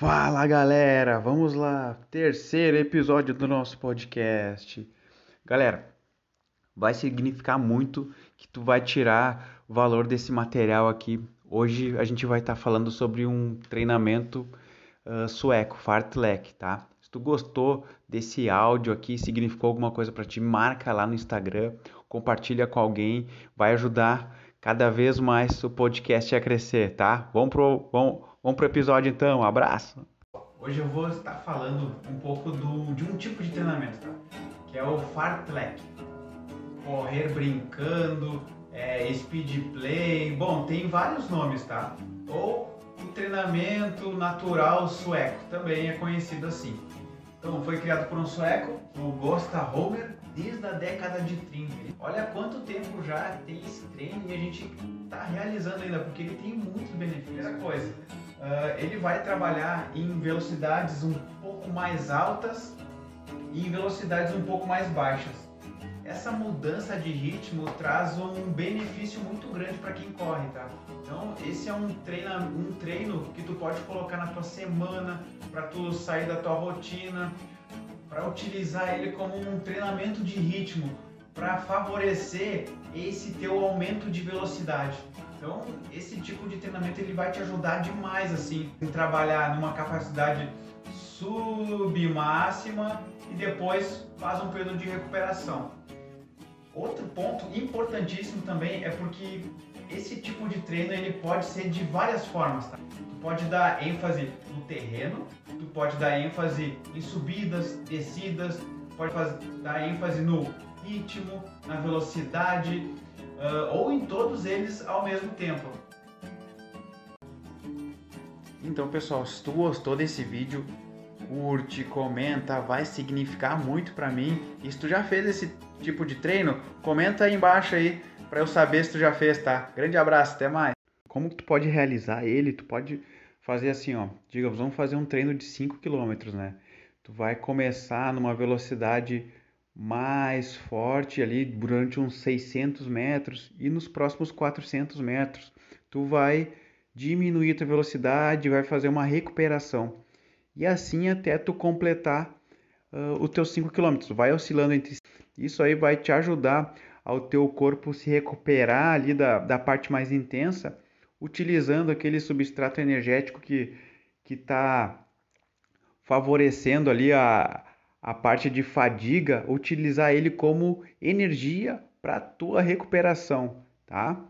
Fala galera, vamos lá, terceiro episódio do nosso podcast. Galera, vai significar muito que tu vai tirar o valor desse material aqui. Hoje a gente vai estar tá falando sobre um treinamento uh, sueco, fartlek, tá? Se tu gostou desse áudio aqui, significou alguma coisa para ti, marca lá no Instagram, compartilha com alguém, vai ajudar cada vez mais o podcast a crescer, tá? Vamos pro, vamos, vamos pro episódio então, um abraço! Hoje eu vou estar falando um pouco do, de um tipo de treinamento, tá? Que é o fartlek. Correr brincando, é, speed play, bom, tem vários nomes, tá? Ou o treinamento natural sueco, também é conhecido assim. Então, foi criado por um sueco, o Gosta Homer, desde a década de 30. Olha quanto tempo já tem esse treino e a gente está realizando ainda, porque ele tem muitos benefícios. Primeira coisa, uh, ele vai trabalhar em velocidades um pouco mais altas e em velocidades um pouco mais baixas. Essa mudança de ritmo traz um benefício muito grande para quem corre, tá? Então, esse é um treino, um treino que tu pode colocar na tua semana para tu sair da tua rotina, para utilizar ele como um treinamento de ritmo para favorecer esse teu aumento de velocidade. Então, esse tipo de treinamento ele vai te ajudar demais assim em trabalhar numa capacidade submáxima e depois faz um período de recuperação. Outro ponto importantíssimo também é porque esse tipo de treino ele pode ser de várias formas, tá? Tu pode dar ênfase no terreno, tu pode dar ênfase em subidas, descidas, pode fazer, dar ênfase no ritmo, na velocidade uh, ou em todos eles ao mesmo tempo. Então, pessoal, se tu gostou desse vídeo, curte, comenta, vai significar muito para mim. E se tu já fez esse tipo de treino, comenta aí embaixo aí para eu saber se tu já fez, tá? Grande abraço, até mais. Como tu pode realizar ele? Tu pode fazer assim, ó, digamos, vamos fazer um treino de 5 km, né? Tu vai começar numa velocidade mais forte ali durante uns 600 metros e nos próximos 400 metros tu vai diminuir tua velocidade, vai fazer uma recuperação e assim até tu completar uh, os teus 5 km. Vai oscilando entre isso aí vai te ajudar ao teu corpo se recuperar ali da, da parte mais intensa, utilizando aquele substrato energético que está favorecendo ali a, a parte de fadiga, utilizar ele como energia para tua recuperação, tá?